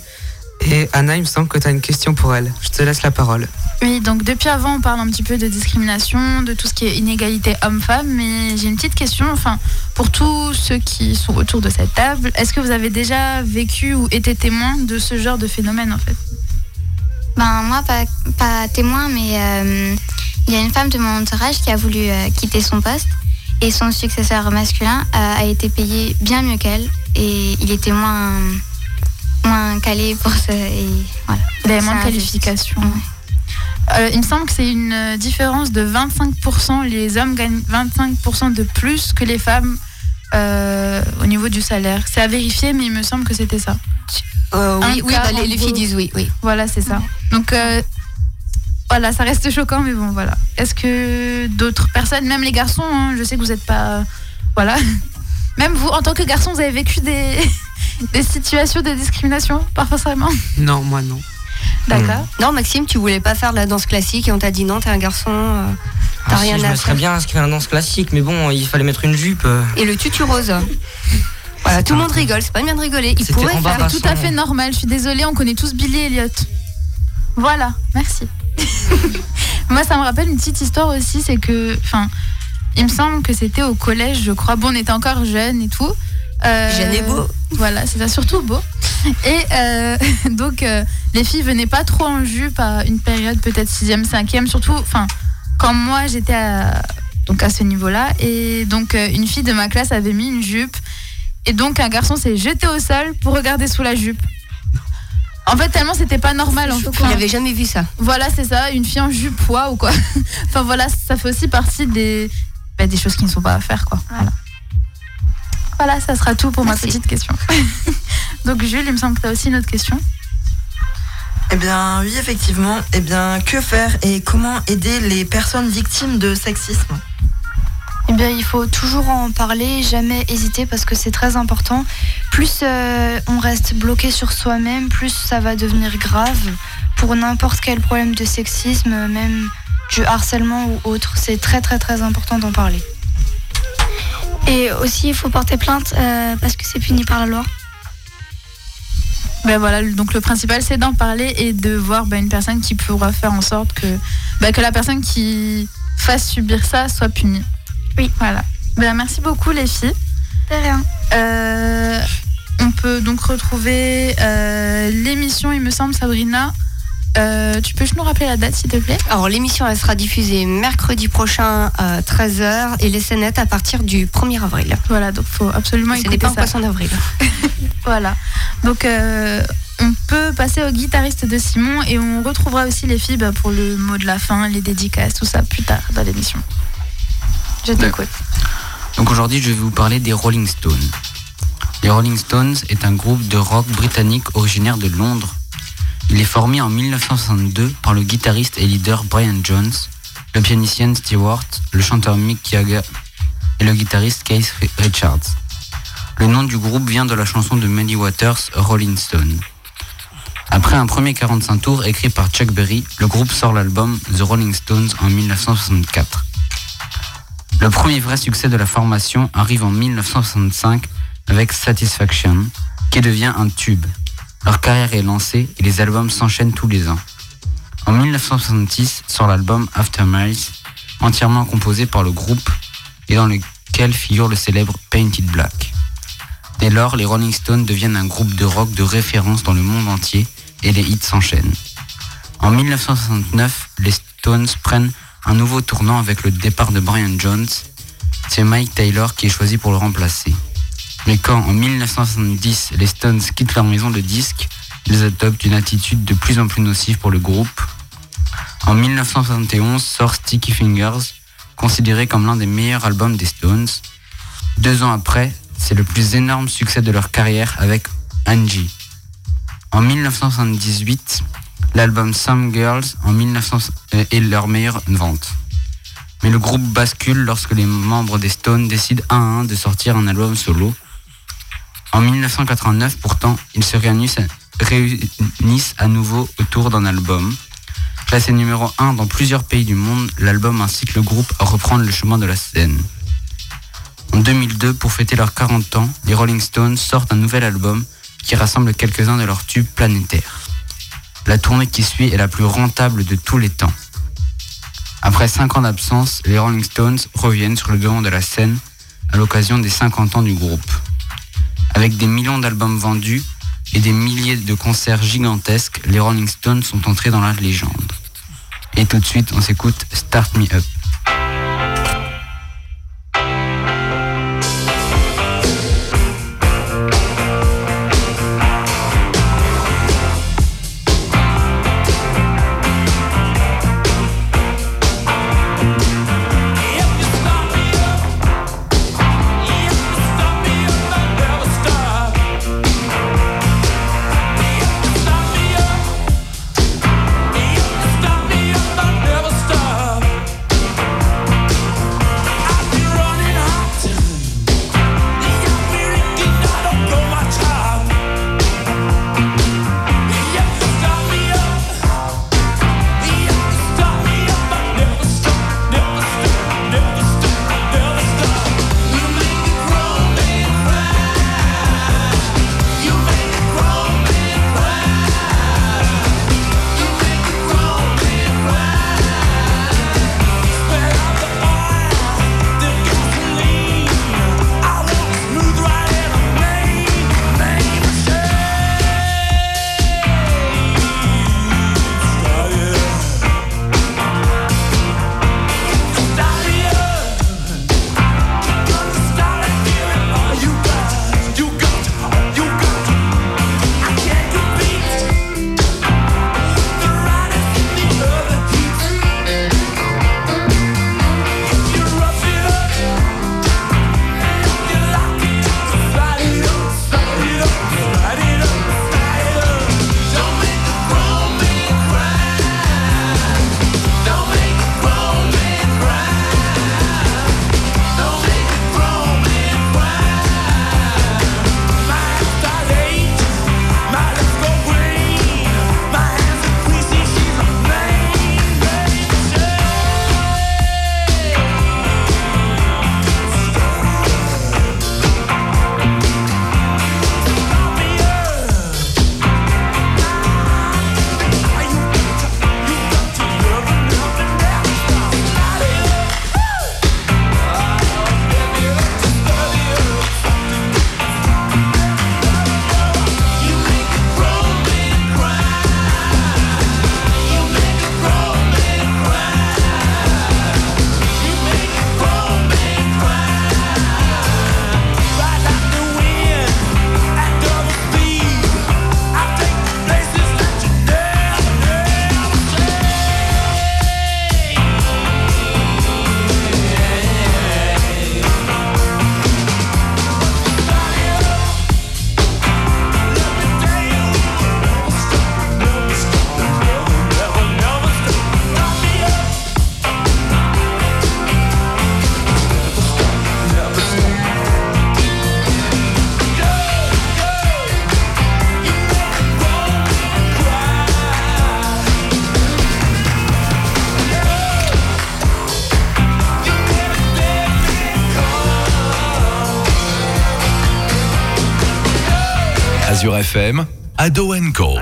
Et Anna, il me semble que tu as une question pour elle. Je te laisse la parole. Oui, donc depuis avant, on parle un petit peu de discrimination, de tout ce qui est inégalité homme-femme, mais j'ai une petite question, enfin, pour tous ceux qui sont autour de cette table, est-ce que vous avez déjà vécu ou été témoin de ce genre de phénomène en fait? Ben moi, pas, pas témoin, mais euh, il y a une femme de mon entourage qui a voulu euh, quitter son poste et son successeur masculin euh, a été payé bien mieux qu'elle et il était moins, moins calé pour ce... Et voilà. Il avait moins de qualifications. Euh, il me semble que c'est une différence de 25%. Les hommes gagnent 25% de plus que les femmes euh, au niveau du salaire. C'est à vérifier, mais il me semble que c'était ça. Euh, oui, oui, bah, les, les filles disent oui, oui. Voilà, c'est ça. Donc euh, voilà, ça reste choquant, mais bon, voilà. Est-ce que d'autres personnes, même les garçons, hein, je sais que vous n'êtes pas. Voilà. Même vous, en tant que garçon, vous avez vécu des, des situations de discrimination, pas forcément? Non, moi non. D'accord. Non, Maxime, tu voulais pas faire de la danse classique et on t'a dit non, t'es un garçon, euh, t'as Ah, si, rien je à me serais bien inscrit à la danse classique, mais bon, il fallait mettre une jupe. euh. Et le tutu rose. Voilà, tout le monde rigole, c'est pas bien de rigoler. Il C'était pourrait faire. tout à fait normal. Je suis désolée, on connaît tous Billy Elliot. Voilà, merci. Moi, ça me rappelle une petite histoire aussi, c'est que, enfin, il me semble que c'était au collège, je crois. Bon, on était encore jeunes et tout. Euh, Jeune et beau. Voilà, c'est ça, surtout beau. Et euh, donc, euh, les filles venaient pas trop en jupe à une période peut-être 6e, 5e, surtout, enfin, quand moi j'étais à, donc à ce niveau-là. Et donc, euh, une fille de ma classe avait mis une jupe. Et donc, un garçon s'est jeté au sol pour regarder sous la jupe. En fait, tellement c'était pas normal. En fait. Il avait jamais vu ça. Voilà, c'est ça, une fille en jupe, ou quoi. enfin voilà, ça fait aussi partie des, bah, des choses qui ne sont pas à faire, quoi. Voilà. Voilà, ça sera tout pour ma petite question. Donc Jules, il me semble que tu as aussi une autre question. Eh bien, oui, effectivement. Eh bien, que faire et comment aider les personnes victimes de sexisme? Eh bien, il faut toujours en parler, jamais hésiter parce que c'est très important. Plus euh, on reste bloqué sur soi-même, plus ça va devenir grave pour n'importe quel problème de sexisme, même du harcèlement ou autre. C'est très très très important d'en parler. Et aussi, il faut porter plainte euh, parce que c'est puni par la loi. Ben voilà, donc le principal c'est d'en parler et de voir ben, une personne qui pourra faire en sorte que, ben, que la personne qui fasse subir ça soit punie. Oui, voilà. Ben, merci beaucoup les filles. De rien. Euh, on peut donc retrouver euh, l'émission, il me semble, Sabrina. Euh, tu peux nous rappeler la date, s'il te plaît? Alors, l'émission, elle sera diffusée mercredi prochain à 13h et les scénettes à partir du 1er avril. Voilà, donc faut absolument Ce écouter n'est pas un ça. poisson d'avril. Voilà. Donc, euh, on peut passer au guitariste de Simon et on retrouvera aussi les filles bah, pour le mot de la fin, les dédicaces, tout ça plus tard dans l'émission. Je t'écoute. Donc aujourd'hui, je vais vous parler des Rolling Stones. Les Rolling Stones est un groupe de rock britannique originaire de Londres. Il est formé en 1962 par le guitariste et leader Brian Jones, le pianicien Stewart, le chanteur Mick Jagger et le guitariste Keith Richards. Le nom du groupe vient de la chanson de Muddy Waters, Rolling Stone. Après un premier 45 tours écrit par Chuck Berry, le groupe sort l'album The Rolling Stones en 1964. Le premier vrai succès de la formation arrive en 1965 avec Satisfaction, qui devient un tube. Leur carrière est lancée et les albums s'enchaînent tous les ans. En 1966 sort l'album After Miles, entièrement composé par le groupe et dans lequel figure le célèbre Painted Black. Dès lors, les Rolling Stones deviennent un groupe de rock de référence dans le monde entier et les hits s'enchaînent. En 1969, les Stones prennent un nouveau tournant avec le départ de Brian Jones. C'est Mike Taylor qui est choisi pour le remplacer. Mais quand en 1970 les Stones quittent leur maison de disques, ils adoptent une attitude de plus en plus nocive pour le groupe. En 1971 sort Sticky Fingers, considéré comme l'un des meilleurs albums des Stones. Deux ans après, c'est le plus énorme succès de leur carrière avec Angie. En 1978, l'album Some Girls en 1900 euh, est leur meilleure vente. Mais le groupe bascule lorsque les membres des Stones décident un à un de sortir un album solo. En 1989, pourtant, ils se réunissent, réunissent à nouveau autour d'un album. Classé numéro 1 dans plusieurs pays du monde, l'album incite le groupe à reprendre le chemin de la scène. En 2002, pour fêter leurs 40 ans, les Rolling Stones sortent un nouvel album qui rassemble quelques-uns de leurs tubes planétaires. La tournée qui suit est la plus rentable de tous les temps. Après 5 ans d'absence, les Rolling Stones reviennent sur le devant de la scène à l'occasion des 50 ans du groupe. Avec des millions d'albums vendus et des milliers de concerts gigantesques, les Rolling Stones sont entrés dans la légende. Et tout de suite, on s'écoute Start Me Up. FM, Ado Co.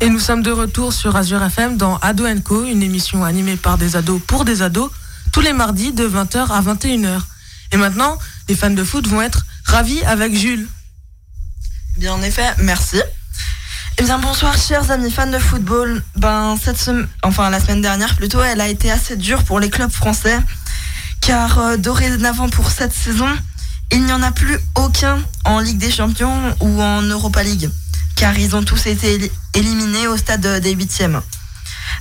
Et nous sommes de retour sur Azure FM dans Ado Co, une émission animée par des ados pour des ados, tous les mardis de 20h à 21h. Et maintenant, les fans de foot vont être ravis avec Jules. Bien en effet, merci. Eh bien bonsoir chers amis fans de football. Ben cette semaine, enfin la semaine dernière plutôt, elle a été assez dure pour les clubs français, car euh, dorénavant pour cette saison, il n'y en a plus aucun en Ligue des Champions ou en Europa League, car ils ont tous été éli- éliminés au stade des huitièmes.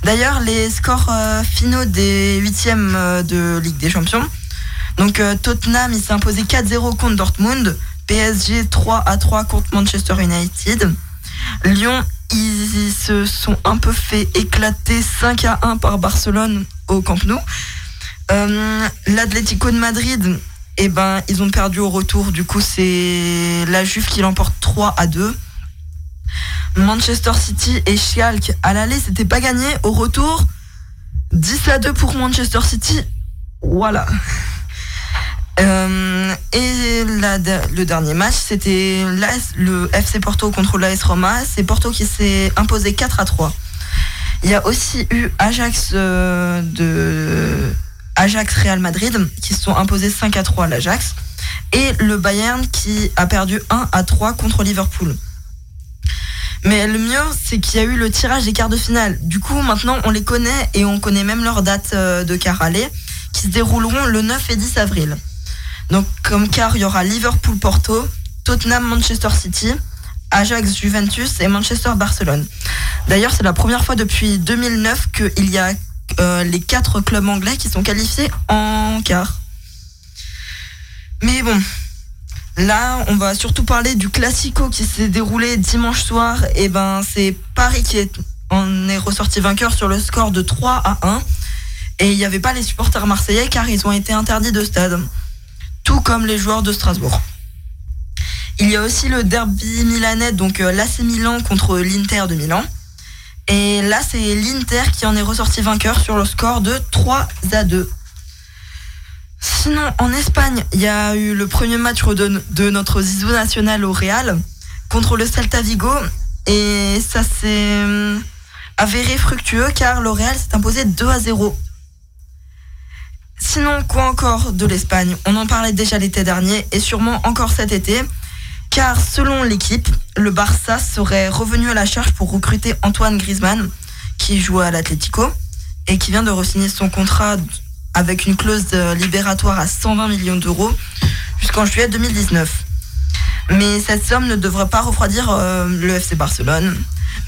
D'ailleurs, les scores euh, finaux des huitièmes euh, de Ligue des Champions. Donc euh, Tottenham, il s'est imposé 4-0 contre Dortmund. PSG 3 à 3 contre Manchester United. Lyon, ils se sont un peu fait éclater 5 à 1 par Barcelone au Camp Nou. Euh, L'Atlético de Madrid, eh ben, ils ont perdu au retour. Du coup, c'est la Juve qui l'emporte 3 à 2. Manchester City et Schalke à l'aller, c'était pas gagné. Au retour, 10 à 2 pour Manchester City. Voilà. Euh, et le dernier match, c'était le FC Porto contre l'AS Roma. C'est Porto qui s'est imposé 4 à 3. Il y a aussi eu Ajax euh, de Ajax Real Madrid qui se sont imposés 5 à 3 à l'Ajax. Et le Bayern qui a perdu 1 à 3 contre Liverpool. Mais le mieux, c'est qu'il y a eu le tirage des quarts de finale. Du coup, maintenant, on les connaît et on connaît même leur date euh, de quart qui se dérouleront le 9 et 10 avril. Donc, comme quart, il y aura Liverpool-Porto, Tottenham-Manchester City, Ajax-Juventus et Manchester-Barcelone. D'ailleurs, c'est la première fois depuis 2009 qu'il y a euh, les quatre clubs anglais qui sont qualifiés en quart. Mais bon, Là, on va surtout parler du Classico qui s'est déroulé dimanche soir. Et ben, c'est Paris qui en est ressorti vainqueur sur le score de 3 à 1. Et il n'y avait pas les supporters marseillais car ils ont été interdits de stade. Tout comme les joueurs de Strasbourg. Il y a aussi le derby milanais, donc euh, l'AC Milan contre l'Inter de Milan. Et là, c'est l'Inter qui en est ressorti vainqueur sur le score de 3 à 2. Sinon, en Espagne, il y a eu le premier match de, notre Zizou national au Real contre le Celta Vigo. Et ça s'est hum, avéré fructueux car le Real s'est imposé 2 à 0. Sinon, quoi encore de l'Espagne? On en parlait déjà l'été dernier et sûrement encore cet été. Car selon l'équipe, le Barça serait revenu à la charge pour recruter Antoine Griezmann, qui joue à l'Atlético et qui vient de re-signer son contrat avec une clause libératoire à 120 millions d'euros jusqu'en juillet 2019. Mais cette somme ne devrait pas refroidir euh, le FC Barcelone.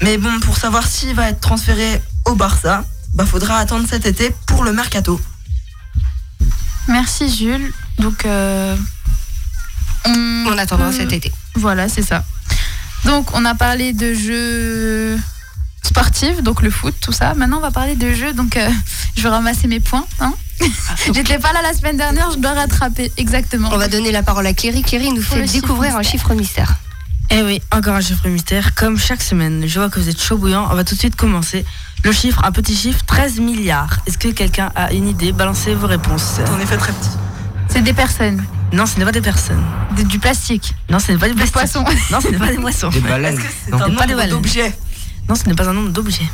Mais bon, pour savoir s'il va être transféré au Barça, bah faudra attendre cet été pour le mercato. Merci Jules. Donc, euh, on, On attendra peut- cet été. Voilà, c'est ça. Donc, on a parlé de jeux sportifs, donc le foot, tout ça. Maintenant, on va parler de jeux. Donc, euh, je vais ramasser mes points. hein. J'étais pas là la semaine dernière, je dois rattraper. Exactement. On va donner la parole à Cléry. Cléry nous Pour fait chiffre découvrir un chiffre mystère. Eh oui, encore un chiffre mystère, comme chaque semaine. Je vois que vous êtes chaud bouillant, on va tout de suite commencer. Le chiffre, un petit chiffre, 13 milliards. Est-ce que quelqu'un a une idée? Balancez vos réponses. En effet, très petit. C'est des personnes. Non, ce n'est pas des personnes. Du plastique. Non, ce n'est pas du Des plastique. poissons. Non, ce n'est pas des poissons. Des baleines. C'est Non. un C'est pas des nombre baleines. d'objets? Non, ce n'est pas un nombre d'objets.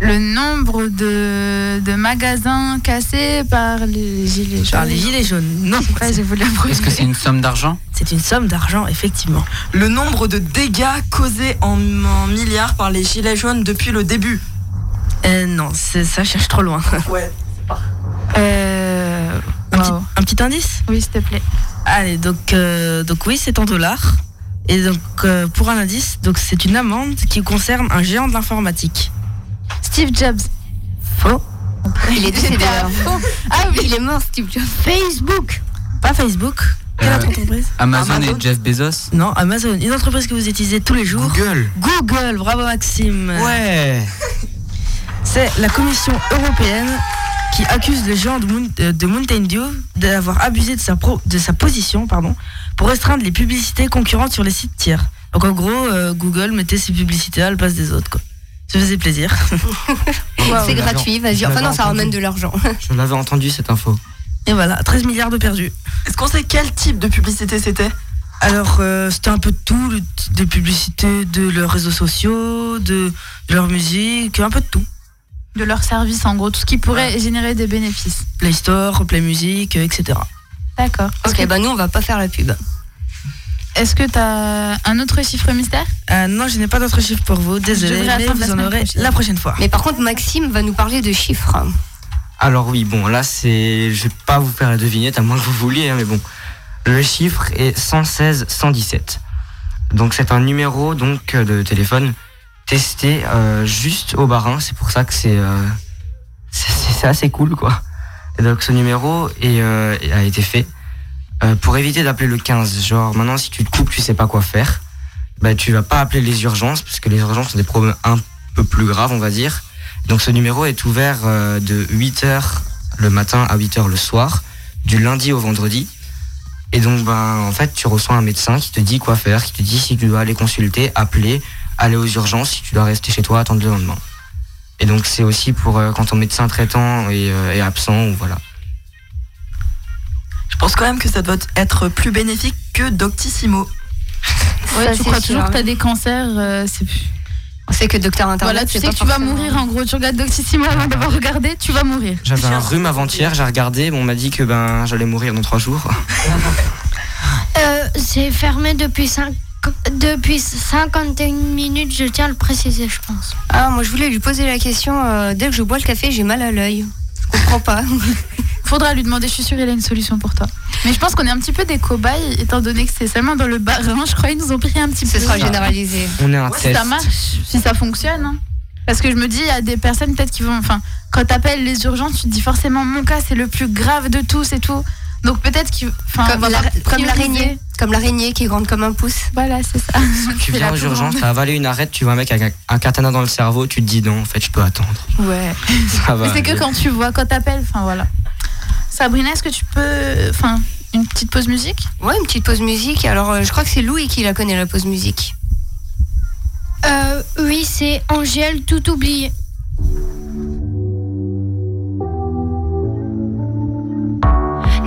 Le nombre de, de magasins cassés par les gilets jaunes. Par les gilets jaunes. Non, j'ai voulu Est-ce que c'est une somme d'argent c'est une somme d'argent, effectivement. Le nombre de dégâts causés en, en milliards par les gilets jaunes depuis le début. Euh, non, ça cherche trop loin. Ouais. Euh, Un, petit, un petit indice Oui, s'il te plaît. Allez, donc, euh, donc oui, c'est en dollars. Et donc, euh, pour un indice, donc c'est une amende qui concerne un géant de l'informatique. Steve Jobs. Faux. Il est décédé. Ah oui. Il est mort, Steve Jobs. Facebook. Pas Facebook. Quelle Euh, autre entreprise Amazon, Amazon. et Jeff Bezos Non, Amazon. Une entreprise que vous utilisez tous les jours. Google. Google, bravo Maxime. Ouais. C'est la Commission européenne qui accuse le géant de, euh, de Mountain Dew d'avoir abusé de sa, pro- de sa position pardon, pour restreindre les publicités concurrentes sur les sites tiers. Donc en gros, euh, Google mettait ses publicités à la place des autres. Quoi. Ça faisait plaisir. C'est gratuit, vas-y. Enfin non, ça entendu. ramène de l'argent. Je l'avais entendu cette info. Et voilà, 13 milliards de perdus. Est-ce qu'on sait quel type de publicité c'était? Alors, euh, c'était un peu de tout, des publicités de leurs réseaux sociaux, de, de leur musique, un peu de tout. De leur service, en gros, tout ce qui pourrait générer des bénéfices. Play Store, Play Music, euh, etc. D'accord. Ok, bah nous on va pas faire la pub. Est-ce que tu as un autre chiffre mystère? Euh, non, je n'ai pas d'autres chiffres pour vous, désolé, mais vous en aurez prochaine. la prochaine fois. Mais par contre, Maxime va nous parler de chiffres. Alors oui, bon, là c'est, je vais pas vous faire la devinette à moins que vous vouliez, hein, mais bon, le chiffre est 116 117. Donc c'est un numéro donc euh, de téléphone testé euh, juste au Barin. C'est pour ça que c'est, euh, c'est, c'est- c'est assez cool quoi. Et donc ce numéro est, euh, a été fait euh, pour éviter d'appeler le 15. Genre maintenant si tu te coupes, tu sais pas quoi faire, bah tu vas pas appeler les urgences parce que les urgences sont des problèmes un peu plus graves, on va dire. Donc ce numéro est ouvert euh, de 8h le matin à 8h le soir, du lundi au vendredi. Et donc ben en fait tu reçois un médecin qui te dit quoi faire, qui te dit si tu dois aller consulter, appeler, aller aux urgences, si tu dois rester chez toi, attendre le lendemain. Et donc c'est aussi pour euh, quand ton médecin traitant est, euh, est absent ou voilà. Je pense quand même que ça doit être plus bénéfique que Doctissimo. Ouais, Ça, tu crois sûr, toujours que t'as des cancers, euh, c'est On sait que docteur internet, Voilà, tu sais pas que tu vas mourir en gros. Tu regardes Doctissimo avant d'avoir regardé, tu vas mourir. J'avais un rhume avant-hier, j'ai regardé, bon, on m'a dit que ben j'allais mourir dans trois jours. Euh, c'est fermé depuis, cinq- depuis 51 minutes, je tiens à le préciser, je pense. Ah, moi je voulais lui poser la question. euh, dès que je bois le café, j'ai mal à l'œil. Je comprends pas. Faudra lui demander, je suis sûre il a une solution pour toi. Mais je pense qu'on est un petit peu des cobayes, étant donné que c'est seulement dans le bar. Vraiment, je crois qu'ils nous ont pris un petit peu. Ce sera généralisé. On est un Ouais, si test. ça marche, si ça fonctionne. hein. Parce que je me dis, il y a des personnes peut-être qui vont. Enfin, quand t'appelles les urgences, tu te dis forcément, mon cas, c'est le plus grave de tous et tout. Donc peut-être qu'il. Comme la- comme l'araignée. Comme l'araignée qui est grande comme un pouce. Voilà, c'est ça. Tu viens aux urgences, t'as avalé une arête, tu vois un mec avec un, un katana dans le cerveau, tu te dis non, en fait, je peux attendre. Ouais. Ça va. Mais c'est que quand tu vois, quand t'appelles, enfin voilà. Sabrina, est-ce que tu peux. Enfin, une petite pause musique? Ouais, une petite pause musique. Alors, euh, je crois que c'est Louis qui la connaît, la pause musique. Euh, oui, c'est Angèle, tout oublié.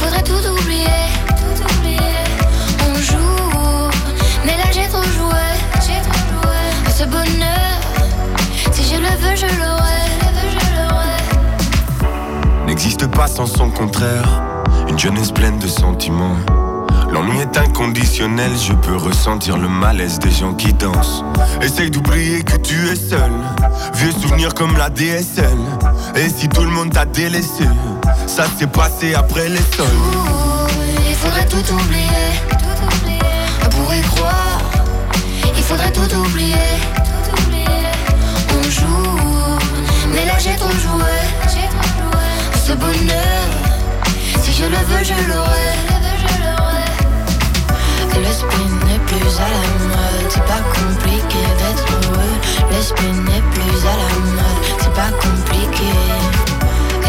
faudrait tout oublier. Tout oublier. On joue, mais là j'ai trop joué. J'ai trop joué. Ce bonheur, si je le veux, je l'aurai. N'existe pas sans son contraire. Une jeunesse pleine de sentiments. L'ennui est inconditionnel, je peux ressentir le malaise des gens qui dansent. Essaye d'oublier que tu es seul. Vieux souvenirs comme la DSL. Et si tout le monde t'a délaissé, ça s'est passé après les. Il faudrait tout oublier. Tout oublier. On pourrait croire, il faudrait tout oublier. Tout oublier. On joue, mais là j'ai trop joué. Ce bonheur, si je le veux, je l'aurai. Le spleen n'est plus à la mode, c'est pas compliqué d'être heureux. Le spleen n'est plus à la mode, c'est pas compliqué.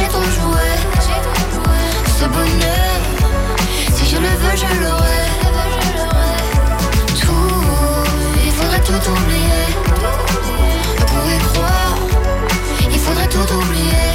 J'ai trop joué. Ce bonheur, si je le veux, je l'aurai. Tout, il faudrait tout oublier. On pourrait croire, il faudrait tout oublier.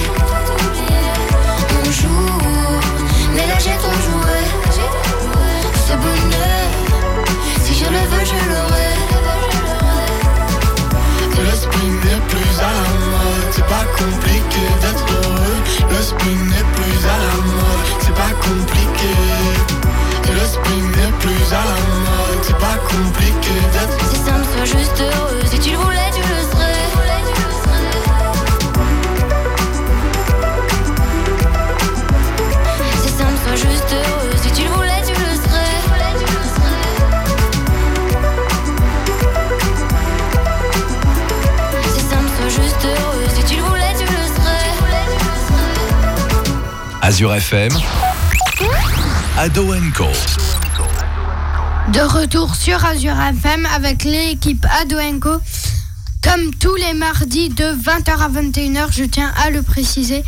C'est pas compliqué d'être heureux. Le spin n'est plus à la mode, c'est pas compliqué. Le spin n'est plus à la mode, c'est pas compliqué d'être Si ça me soit juste heureux, si tu le voulais, tu le serais. Azure FM, Ado Co. De retour sur Azure FM avec l'équipe Adoenco. Comme tous les mardis de 20h à 21h, je tiens à le préciser.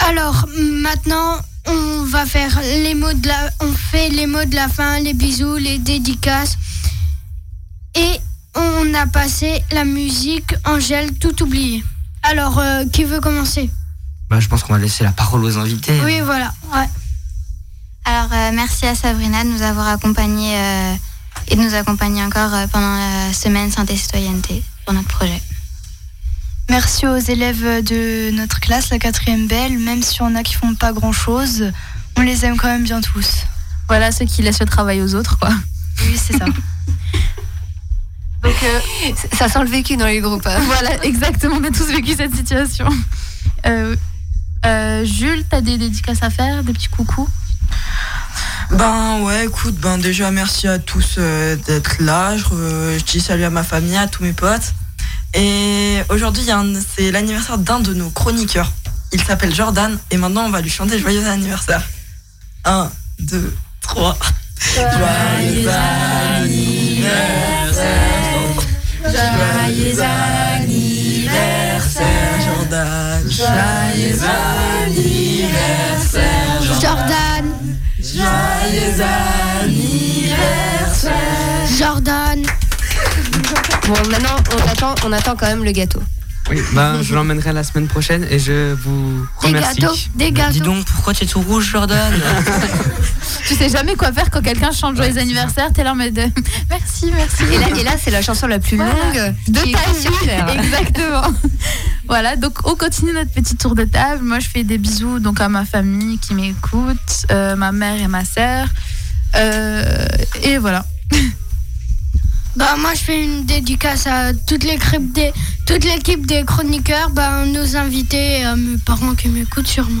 Alors maintenant, on va faire les mots de la, on les de la fin, les bisous, les dédicaces. Et on a passé la musique Angèle tout oublié. Alors, euh, qui veut commencer? Bah, je pense qu'on va laisser la parole aux invités. Oui, voilà. Ouais. Alors, euh, merci à Sabrina de nous avoir accompagnés euh, et de nous accompagner encore euh, pendant la semaine santé et citoyenneté pour notre projet. Merci aux élèves de notre classe, la quatrième belle, même si on a qui font pas grand chose, on les aime quand même bien tous. Voilà ceux qui laissent le travail aux autres, quoi. Oui, c'est ça. Donc, euh, Ça sent le vécu dans les groupes. hein. voilà, exactement, on a tous vécu cette situation. Euh, Jules, t'as des dédicaces à faire, des petits coucous? Ben ouais, écoute, ben déjà merci à tous euh, d'être là. Je, dis salut à ma famille, à tous mes potes. Et aujourd'hui, c'est l'anniversaire d'un de nos chroniqueurs. Il s'appelle Jordan et maintenant on va lui chanter joyeux anniversaire. 1, 2, 3. Joyeux anniversaire. Joyeux anniversaire, Jordan. Joyeux anniversaire, Jordan. Joyeux anniversaire. Jordan. Bon, maintenant, on attend, on attend quand même le gâteau. Oui, ben, je l'emmènerai la semaine prochaine et je vous Des remercie. gâteaux, des gâteaux. Dis donc, pourquoi tu es tout rouge, Jordan Tu sais jamais quoi faire quand quelqu'un chante joyeux anniversaire, t'es là en mode merci, merci. Et là, et là c'est la chanson la plus Voilà. longue de ta vie. Exactement. voilà, donc on continue notre petit tour de table. Moi, je fais des bisous donc à ma famille qui m'écoute, euh, ma mère et ma sœur. Euh, et voilà. Bah, moi, je fais une dédicace à toute l'équipe des, toute l'équipe des chroniqueurs, bah, nos invités et à mes parents qui m'écoutent sûrement.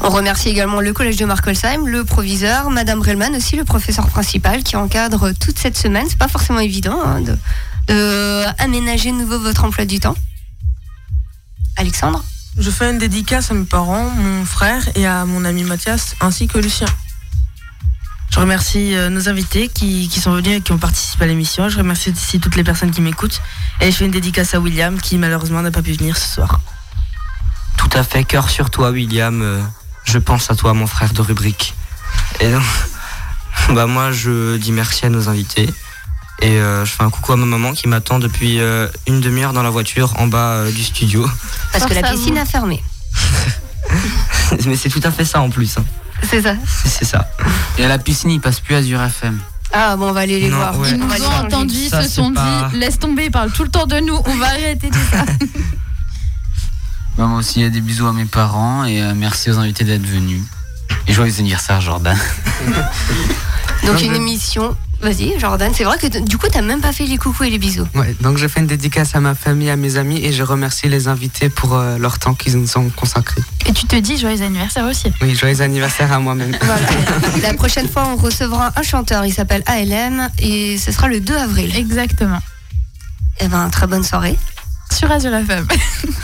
On remercie également le collège de Markolsheim, le proviseur, Madame Brelman aussi, le professeur principal qui encadre toute cette semaine. C'est pas forcément évident hein, de, de aménager de nouveau votre emploi du temps. Alexandre Je fais une dédicace à mes parents, mon frère et à mon ami Mathias, ainsi que Lucien. Je remercie euh, nos invités qui, qui sont venus et qui ont participé à l'émission. Je remercie aussi toutes les personnes qui m'écoutent. Et je fais une dédicace à William qui malheureusement n'a pas pu venir ce soir. Tout à fait, cœur sur toi, William. Euh, Je pense à toi, mon frère de rubrique. Et donc, bah moi, je dis merci à nos invités. Et euh, je fais un coucou à ma maman qui m'attend depuis euh, une demi-heure dans la voiture en bas euh, du studio. Parce que la piscine a fermé. Mais c'est tout à fait ça en plus. hein. C'est ça. C'est ça. Et à la piscine, il passe plus Azure FM. Ah bon, on va aller les Non, voir. ouais. Ils On nous va les ont entendus, ils Ça, se sont pas- dit laisse tomber, ils parlent tout le temps de nous, on va arrêter tout ça. Bah, moi aussi, il y a des bisous à mes parents et euh, merci aux invités d'être venus. Et joyeux anniversaire, Jordan. Donc une émission. Vas-y, Jordan. C'est vrai que du coup, t'as même pas fait les coucous et les bisous. Ouais, donc je fais une dédicace à ma famille, à mes amis et je remercie les invités pour euh, leur temps qu'ils nous ont consacré. Et tu te dis joyeux anniversaire aussi. Oui, joyeux anniversaire à moi-même. Voilà. La prochaine fois, on recevra un chanteur. Il s'appelle ALM et ce sera le 2 avril. Exactement. Eh ben, très bonne soirée. Sur Azure FM.